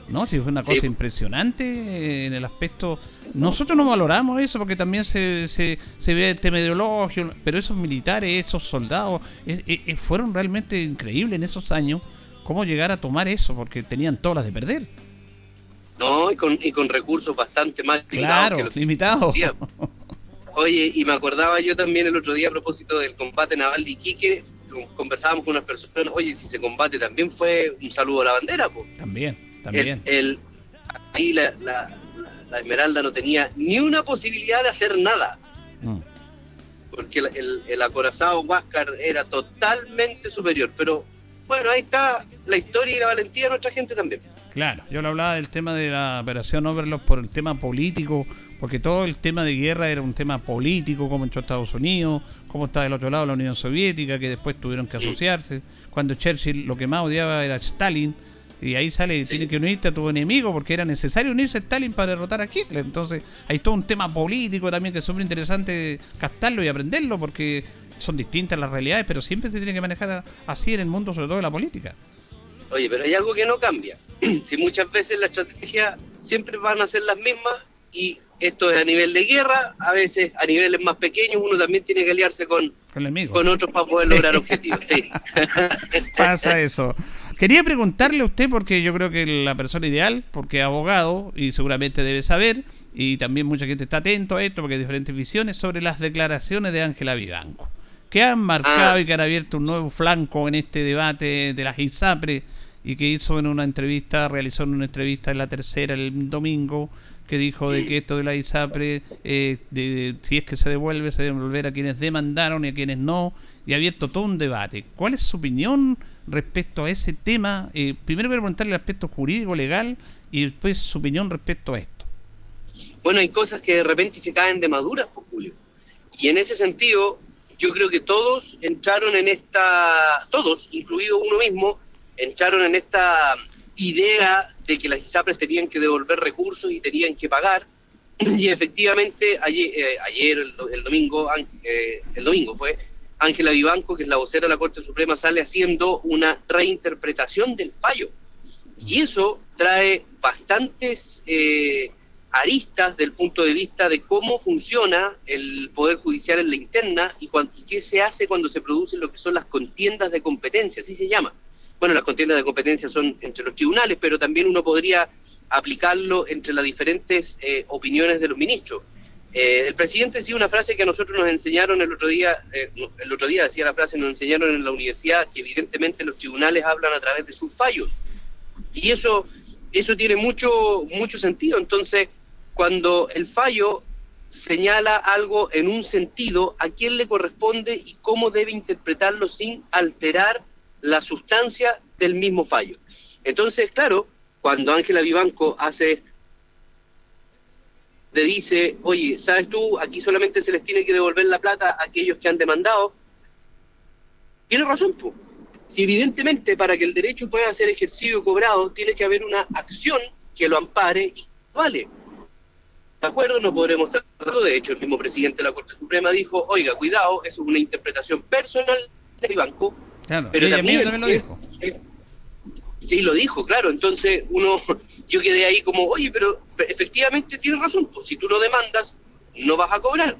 No, sí, fue una Sí. cosa impresionante en el aspecto. Nosotros no valoramos eso porque también se, se, se ve el tema ideológico, pero esos militares, esos soldados, eh, eh, eh, fueron realmente increíbles en esos años. ¿Cómo llegar a tomar eso? Porque tenían todas las de perder. No, y con, y con recursos bastante más Claro, limitados que los que limitados. Oye, y me acordaba yo también el otro día a propósito del combate naval de Iquique, con- conversábamos con unas personas, oye, si se combate también fue un saludo a la bandera, pues. También, también. El, el- ahí la, la- la- la Esmeralda no tenía ni una posibilidad de hacer nada. Mm. Porque el, el, el acorazado Huáscar era totalmente superior. Pero bueno, ahí está la historia y la valentía de nuestra gente también. Claro, yo le hablaba del tema de la operación Overlord por el tema político, porque todo el tema de guerra era un tema político, como entró Estados Unidos, cómo está del otro lado la Unión Soviética, que después tuvieron que asociarse. Cuando Churchill lo que más odiaba era Stalin, y ahí sale, tiene que unirte a tu enemigo, porque era necesario unirse a Stalin para derrotar a Hitler. Entonces, hay todo un tema político también que es súper interesante captarlo y aprenderlo, porque son distintas las realidades, pero siempre se tiene que manejar así en el mundo, sobre todo en la política. Oye, pero hay algo que no cambia. [CLEARS THROAT] si muchas veces la estrategia siempre van a ser las mismas y esto es a nivel de guerra, a veces a niveles más pequeños uno también tiene que aliarse con, Con con otros para poder lograr objetivos. Sí. [LAUGHS] pasa eso. Quería preguntarle a usted, porque yo creo que la persona ideal, porque es abogado y seguramente debe saber, y también mucha gente está atento a esto, porque hay diferentes visiones, sobre las declaraciones de Ángela Vivanco, que han marcado Ah. y que han abierto un nuevo flanco en este debate de las ISAPRE, y que hizo en una entrevista, realizó en una entrevista en la tercera el domingo, que dijo de que esto de la ISAPRE, eh, de, si es que se devuelve, se debe devolver a quienes demandaron y a quienes no, y ha abierto todo un debate. ¿Cuál es su opinión respecto a ese tema? Eh, primero a preguntarle el aspecto jurídico, legal, y después su opinión respecto a esto. bueno, hay cosas que de repente se caen de maduras, pues, Julio. Y en ese sentido, yo creo que todos entraron en esta, todos, incluido uno mismo, entraron en esta idea de que las ISAPRES tenían que devolver recursos y tenían que pagar. [CLEARS THROAT] Y efectivamente, ayer, eh, ayer el, do- el domingo, eh, el domingo fue, Ángela Vivanco, que es la vocera de la Corte Suprema, sale haciendo una reinterpretación del fallo. Y eso trae bastantes eh, aristas del punto de vista de cómo funciona el Poder Judicial en la interna y, y qué se hace cuando se producen lo que son las contiendas de competencia, así se llama. Bueno, las contiendas de competencia son entre los tribunales, pero también uno podría aplicarlo entre las diferentes eh, opiniones de los ministros. Eh, el presidente decía una frase que a nosotros nos enseñaron el otro día, eh, el otro día decía la frase, nos enseñaron en la universidad que evidentemente los tribunales hablan a través de sus fallos. Y eso, eso tiene mucho, mucho sentido. Entonces, cuando el fallo señala algo en un sentido, a quién le corresponde y cómo debe interpretarlo sin alterar la sustancia del mismo fallo. Entonces, claro, cuando Ángela Vivanco hace te dice, oye, ¿sabes tú? Aquí solamente se les tiene que devolver la plata a aquellos que han demandado. Tiene razón, pues. Si evidentemente para que el derecho pueda ser ejercido y cobrado, tiene que haber una acción que lo ampare y vale. De acuerdo, no podremos tratarlo. De hecho, el mismo presidente de la Corte Suprema dijo, oiga, cuidado, eso es una interpretación personal del banco. Claro, Pero ella también, también lo dijo. eh, Sí, lo dijo, claro. Entonces uno, yo quedé ahí como, oye, pero efectivamente tiene razón. Pues, si tú no demandas, no vas a cobrar.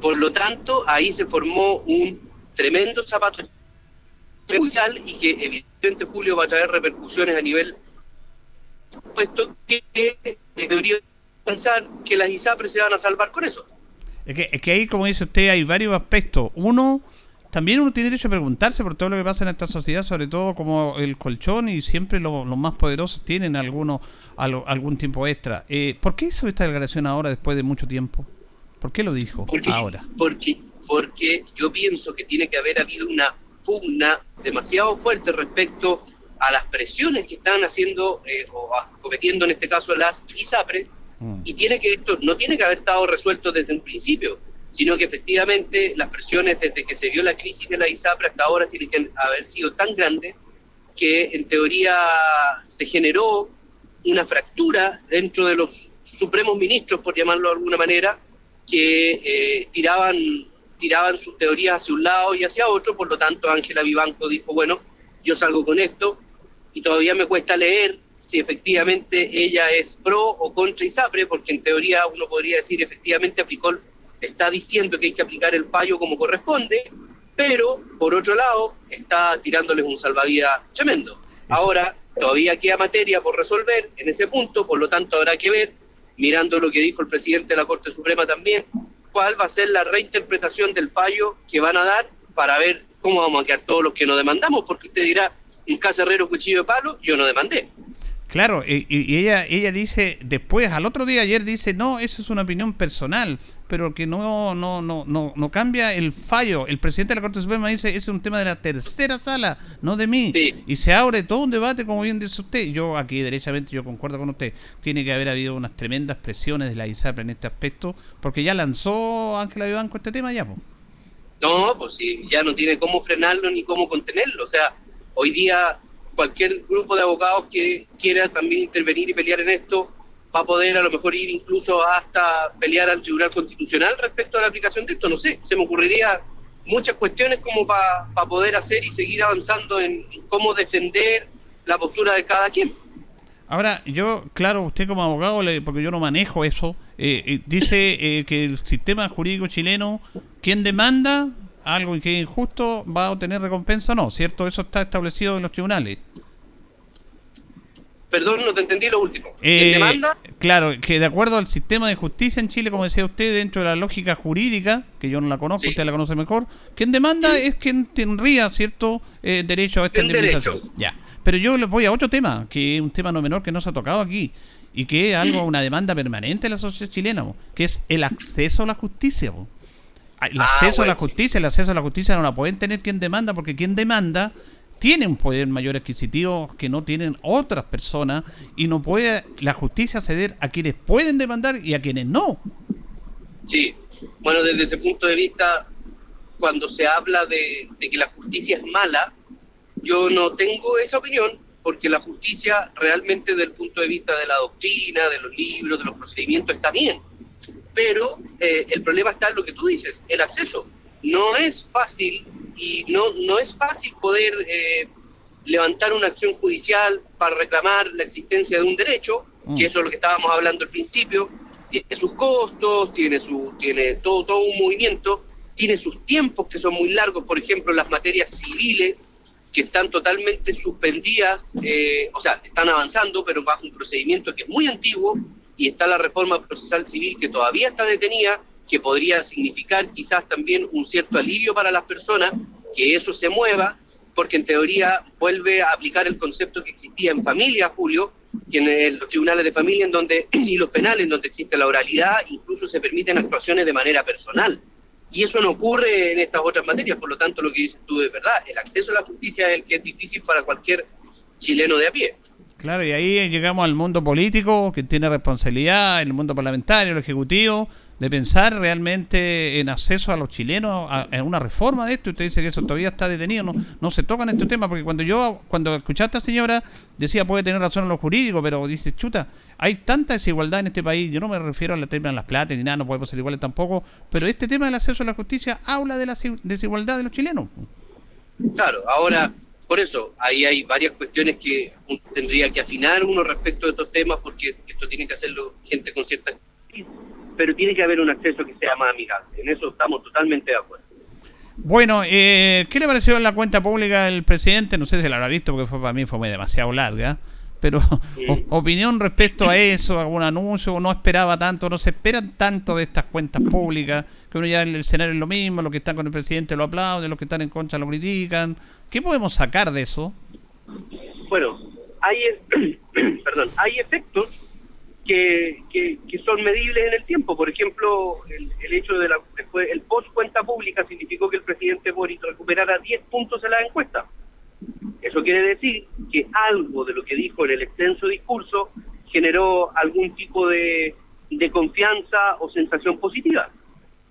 Por lo tanto, ahí se formó un tremendo zapato judicial y que evidentemente Julio va a traer repercusiones a nivel puesto que debería pensar que las ISAPRES se van a salvar con eso. Es que, es que ahí, como dice usted, hay varios aspectos. Uno, también uno tiene derecho a preguntarse por todo lo que pasa en esta sociedad, sobre todo como el colchón y siempre lo- los más poderosos tienen alguno, algo- algún tiempo extra. Eh, ¿Por qué hizo esta declaración ahora después de mucho tiempo? ¿Por qué lo dijo Porque, ahora? Porque, porque yo pienso que tiene que haber habido una pugna demasiado fuerte respecto a las presiones que están haciendo eh, o cometiendo en este caso las ISAPRES y tiene que esto no tiene que haber estado resuelto desde un principio, sino que efectivamente las presiones desde que se vio la crisis de la ISAPRE hasta ahora tienen que haber sido tan grandes que en teoría se generó una fractura dentro de los supremos ministros, por llamarlo de alguna manera, que eh, tiraban, tiraban sus teorías hacia un lado y hacia otro, por lo tanto Ángela Vivanco dijo, bueno, yo salgo con esto y todavía me cuesta leer si efectivamente ella es pro o contra ISAPRE, porque en teoría uno podría decir efectivamente aplicó, el- está diciendo que hay que aplicar el fallo como corresponde, pero por otro lado está tirándoles un salvavidas tremendo. Ahora todavía queda materia por resolver en ese punto, por lo tanto habrá que ver, mirando lo que dijo el presidente de la Corte Suprema también, cuál va a ser la reinterpretación del fallo que van a dar para ver cómo vamos a quedar todos los que nos demandamos, porque usted dirá, un caso herrero cuchillo de palo, yo no demandé. Claro, y, y ella ella dice después, al otro día, ayer dice, no, eso es una opinión personal, pero que no no no no no cambia el fallo. El presidente de la Corte Suprema dice, ese es un tema de la tercera sala, no de mí. Y se abre todo un debate, como bien dice usted. Yo aquí, derechamente, yo concuerdo con usted. Tiene que haber habido unas tremendas presiones de la ISAPRE en este aspecto, porque ya lanzó Ángela Vivanco este tema ya, po. No, pues sí, ya no tiene cómo frenarlo ni cómo contenerlo. O sea, hoy día cualquier grupo de abogados que quiera también intervenir y pelear en esto va a poder a lo mejor ir incluso hasta pelear al Tribunal Constitucional respecto a la aplicación de esto. No sé, se me ocurriría muchas cuestiones como para poder hacer y seguir avanzando en cómo defender la postura de cada quien. Ahora, yo, claro, usted como abogado, porque yo no manejo eso, eh, eh, dice eh, que el sistema jurídico chileno, quien demanda algo que es injusto va a obtener recompensa, no, ¿cierto? Eso está establecido en los tribunales. Perdón, no te entendí lo último. Eh, ¿Quién demanda? Claro, que de acuerdo al sistema de justicia en Chile, como decía usted, dentro de la lógica jurídica, que yo no la conozco, usted la conoce mejor, quien demanda es quien tendría cierto eh, derecho a esta indemnización. Ya. Pero yo le voy a otro tema, que es un tema no menor que no se ha tocado aquí, y que es algo, una demanda permanente de la sociedad chilena, que es el acceso a la justicia. Ah, El Ah, acceso a la justicia, el acceso a la justicia no la pueden tener quien demanda, porque quien demanda tiene un poder mayor adquisitivo que no tienen otras personas y no puede la justicia ceder a quienes pueden demandar y a quienes no. Sí, bueno, desde ese punto de vista, cuando se habla de, que la justicia es mala, yo no tengo esa opinión, porque la justicia realmente desde el punto de vista de la doctrina, de los libros, de los procedimientos, está bien. Pero eh, el problema está en lo que tú dices, el acceso. No es fácil y no, no es fácil poder eh, levantar una acción judicial para reclamar la existencia de un derecho, que eso es lo que estábamos hablando al principio, tiene sus costos, tiene su, tiene todo, todo un movimiento, tiene sus tiempos que son muy largos, por ejemplo, las materias civiles que están totalmente suspendidas, eh, o sea, están avanzando, pero bajo un procedimiento que es muy antiguo, y está la reforma procesal civil que todavía está detenida, que podría significar quizás también un cierto alivio para las personas, que eso se mueva, porque en teoría vuelve a aplicar el concepto que existía en familia, Julio, que en los tribunales de familia en donde, [CLEARS THROAT] y los penales en donde existe la oralidad, incluso se permiten actuaciones de manera personal. Y eso no ocurre en estas otras materias, por lo tanto lo que dices tú es verdad, el acceso a la justicia es el que es difícil para cualquier chileno de a pie. Claro, y ahí llegamos al mundo político, que tiene responsabilidad, el mundo parlamentario, el ejecutivo, de pensar realmente en acceso a los chilenos a, una reforma de esto. Usted dice que eso todavía está detenido, no, no se tocan este tema, porque cuando yo, cuando escuché a esta señora, decía puede tener razón en lo jurídico, pero dice, chuta, hay tanta desigualdad en este país, yo no me refiero al tema de las plata ni nada, no podemos ser iguales tampoco, pero este tema del acceso a la justicia habla de la si- desigualdad de los chilenos. Claro, ahora, por eso, ahí hay varias cuestiones que tendría que afinar uno respecto de estos temas, porque esto tiene que hacerlo gente con cierta... Pero tiene que haber un acceso que sea más amigable, en eso estamos totalmente de acuerdo. Bueno, eh, ¿qué le pareció la cuenta pública del presidente? No sé si la habrá visto porque fue para mí fue muy demasiado larga. Pero [LAUGHS] o- opinión respecto a eso, algún anuncio, no esperaba tanto, no se esperan tanto de estas cuentas públicas, que uno ya en el escenario es lo mismo, los que están con el presidente lo aplauden, los que están en contra lo critican. ¿Qué podemos sacar de eso? Bueno, hay, [CLEARS THROAT] perdón, hay efectos que, que, que son medibles en el tiempo. Por ejemplo, el, hecho de la post cuenta pública significó que el presidente Boris recuperara 10 puntos en la encuesta. Eso quiere decir que algo de lo que dijo en el extenso discurso generó algún tipo de, de confianza o sensación positiva.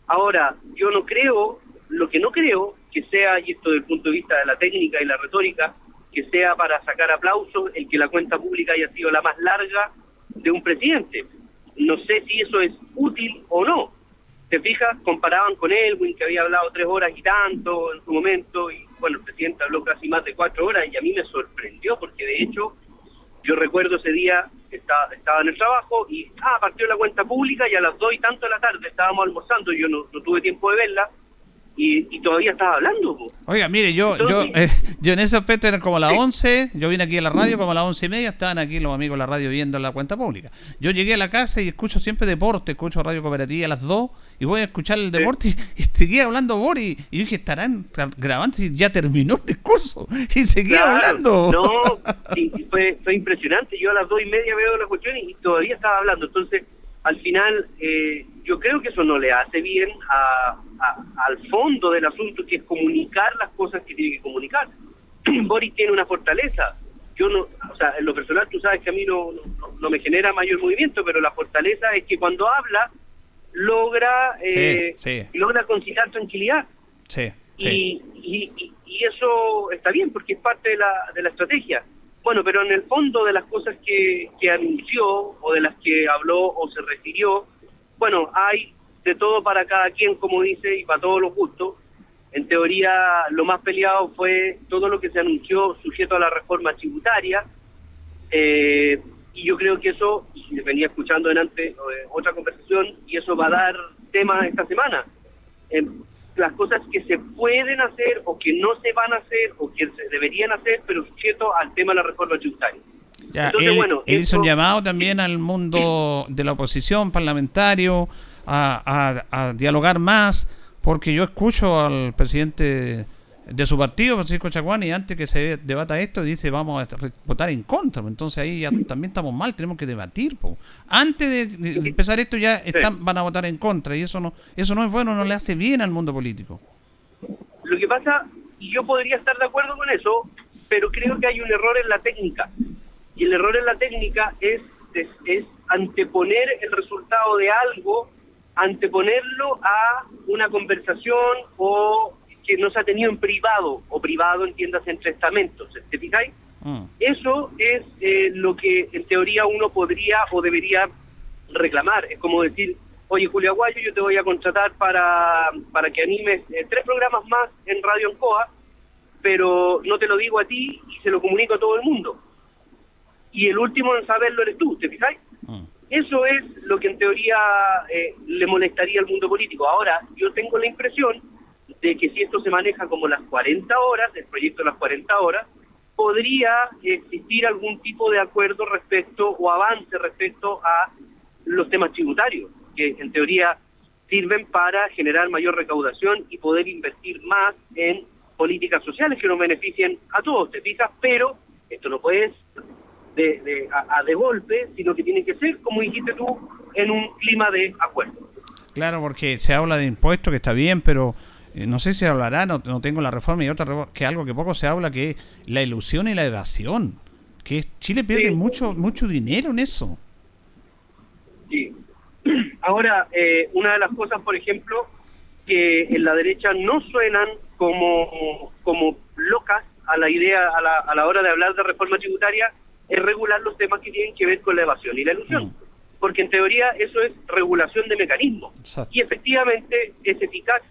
Ahora, yo no creo, lo que no creo que sea, y esto desde el punto de vista de la técnica y la retórica, que sea para sacar aplausos el que la cuenta pública haya sido la más larga de un presidente. No sé si eso es útil o no. ¿Te fijas? Comparaban con Elwin, que había hablado tres horas y tanto en su momento, y bueno, el presidente habló casi más de cuatro horas, y a mí me sorprendió, porque de hecho, yo recuerdo ese día, estaba, estaba en el trabajo, y ah, partió la cuenta pública, y a las dos y tanto de la tarde estábamos almorzando, yo no tuve tiempo de verla, y, y todavía estaba hablando. po. Oiga, mire, yo, yo, eh, yo en ese aspecto era como a las 11, yo vine aquí a la radio como a las 11 y media, estaban aquí los amigos de la radio viendo la cuenta pública. Yo llegué a la casa y escucho siempre deporte, escucho radio cooperativa a las 2 y voy a escuchar el deporte y, y seguía hablando Boris. Y yo dije, estarán grabando y ya terminó el discurso. Y seguía Claro, hablando. No, [LAUGHS] fue, fue impresionante. Yo a las dos y media veo la cuestión y, y todavía estaba hablando. Entonces, al final, eh, yo creo que eso no le hace bien a, a- al fondo del asunto, que es comunicar las cosas que tiene que comunicar. [CLEARS THROAT] Boris tiene una fortaleza. Yo no, o sea, en lo personal tú sabes que a mí no, no, no me genera mayor movimiento, pero la fortaleza es que cuando habla logra eh, Sí, sí. logra conciliar tranquilidad Sí, y- y eso está bien porque es parte de la, de la estrategia. Bueno, pero en el fondo de las cosas que, que anunció o de las que habló o se refirió, bueno, hay de todo para cada quien, como dice, y para todos los gustos. En teoría, lo más peleado fue todo lo que se anunció sujeto a la reforma tributaria. Eh, y yo creo que eso, y venía escuchando delante eh, otra conversación, y eso va a dar tema esta semana. Eh, las cosas que se pueden hacer o que no se van a hacer o que se deberían hacer, pero sujeto al tema de la reforma tributaria. Ya, Entonces, él, bueno, él hizo un llamado también al mundo de la oposición parlamentario a, a- a dialogar más, porque yo escucho al presidente de su partido, Francisco Chaguán, y antes que se debata esto, dice vamos a votar en contra. pues, Entonces ahí ya también estamos mal, tenemos que debatir. po. Antes de, empezar esto ya están, van a votar en contra, y eso no, eso no es bueno, no le hace bien al mundo político. Lo que pasa, y yo podría estar de acuerdo con eso, pero creo que hay un error en la técnica. Y el error en la técnica es, es, es anteponer el resultado de algo, anteponerlo a una conversación o que no se ha tenido en privado, o privado entiéndase entre estamentos. ¿Te fijáis? Eso es eh, lo que en teoría uno podría o debería reclamar. Es como decir, oye Julio Aguayo, yo te voy a contratar para, para que animes eh, tres programas más en Radio Ancoa, pero no te lo digo a ti y se lo comunico a todo el mundo. Y el último en saberlo eres tú, ¿te fijáis? Eso es lo que en teoría eh, le molestaría al mundo político. Ahora, yo tengo la impresión de que si esto se maneja como las 40 horas, el proyecto de las 40 horas, podría existir algún tipo de acuerdo respecto o avance respecto a los temas tributarios, que en teoría sirven para generar mayor recaudación y poder invertir más en políticas sociales que nos beneficien a todos, ¿te fijas? Pero esto no puede ser de, de- a, a de golpe, sino que tiene que ser, como dijiste tú, en un clima de acuerdo. Claro, porque se habla de impuestos, que está bien, pero eh, no sé si hablará, no, no tengo la reforma y otra que algo que poco se habla, que es la ilusión y la evasión. Que Chile pierde mucho mucho dinero en eso. Sí. [CLEARS THROAT] Ahora, eh, una de las cosas, por ejemplo, que en la derecha no suenan como, como locas a la idea, a la, a la hora de hablar de reforma tributaria, es regular los temas que tienen que ver con la evasión y la ilusión. Porque en teoría eso es regulación de mecanismos. Y efectivamente es eficacia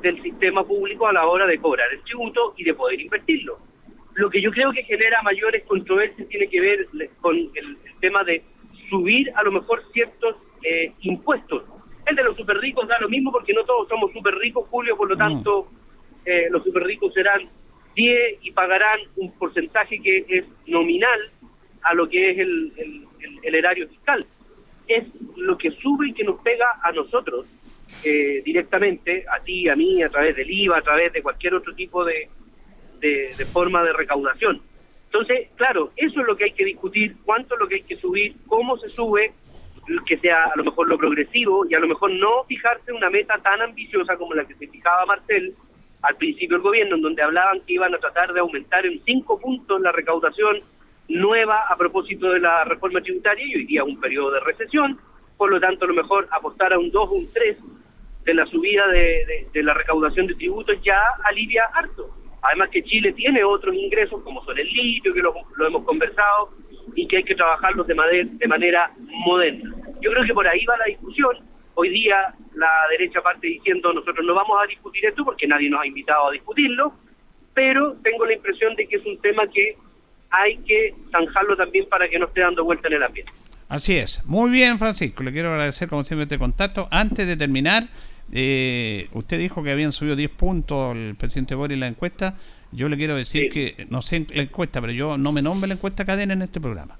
del sistema público a la hora de cobrar el tributo y de poder invertirlo. Lo que yo creo que genera mayores controversias tiene que ver con el, el tema de subir a lo mejor ciertos eh, impuestos. El de los super ricos da lo mismo porque no todos somos super ricos, Julio, por lo tanto eh, los super ricos serán 10 y pagarán un porcentaje que es nominal a lo que es el- el erario fiscal. Es lo que sube y que nos pega a nosotros eh, directamente, a ti, a mí, a través del IVA, a través de cualquier otro tipo de, de, de forma de recaudación. Entonces, claro, eso es lo que hay que discutir, cuánto es lo que hay que subir, cómo se sube, que sea a lo mejor lo progresivo y a lo mejor no fijarse una meta tan ambiciosa como la que se fijaba Marcel al principio del gobierno, en donde hablaban que iban a tratar de aumentar en cinco puntos la recaudación nueva a propósito de la reforma tributaria y hoy día un periodo de recesión, por lo tanto a lo mejor apostar a un 2 o un 3 de la subida de, de la recaudación de tributos ya alivia harto. Además que Chile tiene otros ingresos como son el litio, que lo, lo hemos conversado, y que hay que trabajarlos de, de manera moderna. Yo creo que por ahí va la discusión. Hoy día la derecha parte diciendo nosotros no vamos a discutir esto porque nadie nos ha invitado a discutirlo, pero tengo la impresión de que es un tema que hay que zanjarlo también para que no esté dando vuelta en el ambiente. Así es. Muy bien, Francisco. Le quiero agradecer como siempre este contacto. Antes de terminar, eh, usted dijo que habían subido 10 puntos el presidente Boris en la encuesta. Yo le quiero decir que, no sé la encuesta, pero yo no me nombre la encuesta cadena en este programa.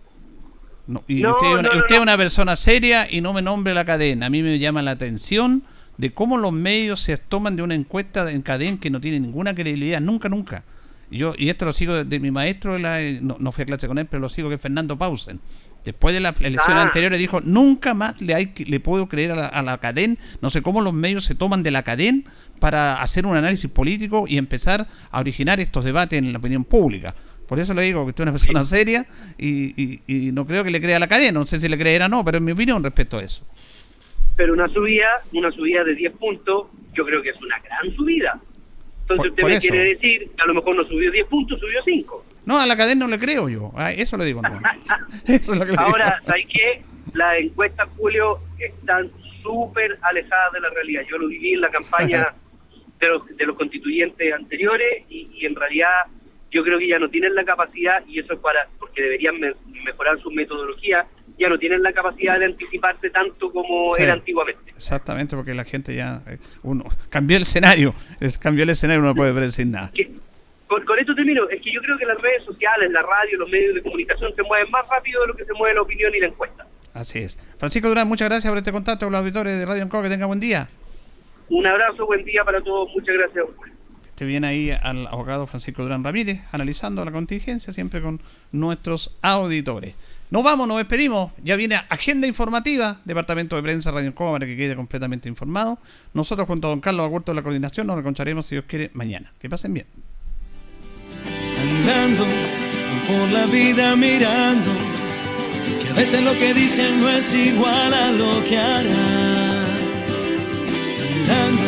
No, y No, usted, es una- no, usted es una persona seria y no me nombre la cadena. A mí me llama la atención de cómo los medios se toman de una encuesta en cadena que no tiene ninguna credibilidad, nunca, nunca. Yo, y esto lo sigo de, de mi maestro, de la- no, fui a clase con él, pero lo sigo que es Fernando Pausen. Después de las elecciones Ah. anteriores dijo, nunca más le, hay, le puedo creer a la, a la cadena, no sé cómo los medios se toman de la cadena para hacer un análisis político y empezar a originar estos debates en la opinión pública. Por eso le digo que usted es una persona seria y, y- y no creo que le crea a la cadena, no sé si le creerá o no, pero en mi opinión respecto a eso. Pero una subida, una subida de 10 puntos, yo creo que es una gran subida. Entonces Por- usted por me eso. quiere decir que a lo mejor no subió 10 puntos, subió 5. No, a la cadena no le creo yo, Ah, eso le digo. No. [LAUGHS] Eso es lo que le Ahora, digo. ¿sabes qué? Las encuestas, Julio, están súper alejadas de la realidad. Yo lo viví en la campaña [LAUGHS] de los, de los constituyentes anteriores y, y en realidad yo creo que ya no tienen la capacidad, y eso es para porque deberían me- mejorar su metodología, ya no tienen la capacidad de anticiparse tanto como Sí. era antiguamente. Exactamente, porque la gente ya eh, uno cambió el escenario, es, cambió el escenario, uno no puede predecir nada. Con, con esto termino, es que yo creo que las redes sociales, la radio, los medios de comunicación se mueven más rápido de lo que se mueve la opinión y la encuesta. Así es. Francisco Durán, muchas gracias por este contacto con los auditores de Radio Ancoa, que tenga buen día. Un abrazo, buen día para todos, muchas gracias. Esté bien ahí al abogado Francisco Durán Ramírez, analizando la contingencia siempre con nuestros auditores. Nos vamos, nos despedimos. Ya viene Agenda Informativa, Departamento de Prensa Radio Ancoa, para que quede completamente informado. Nosotros junto a don Carlos Agurto de la coordinación nos encontraremos, si Dios quiere, mañana. Que pasen bien. andando por la vida mirando que a veces lo que dicen no es igual a lo que harán andando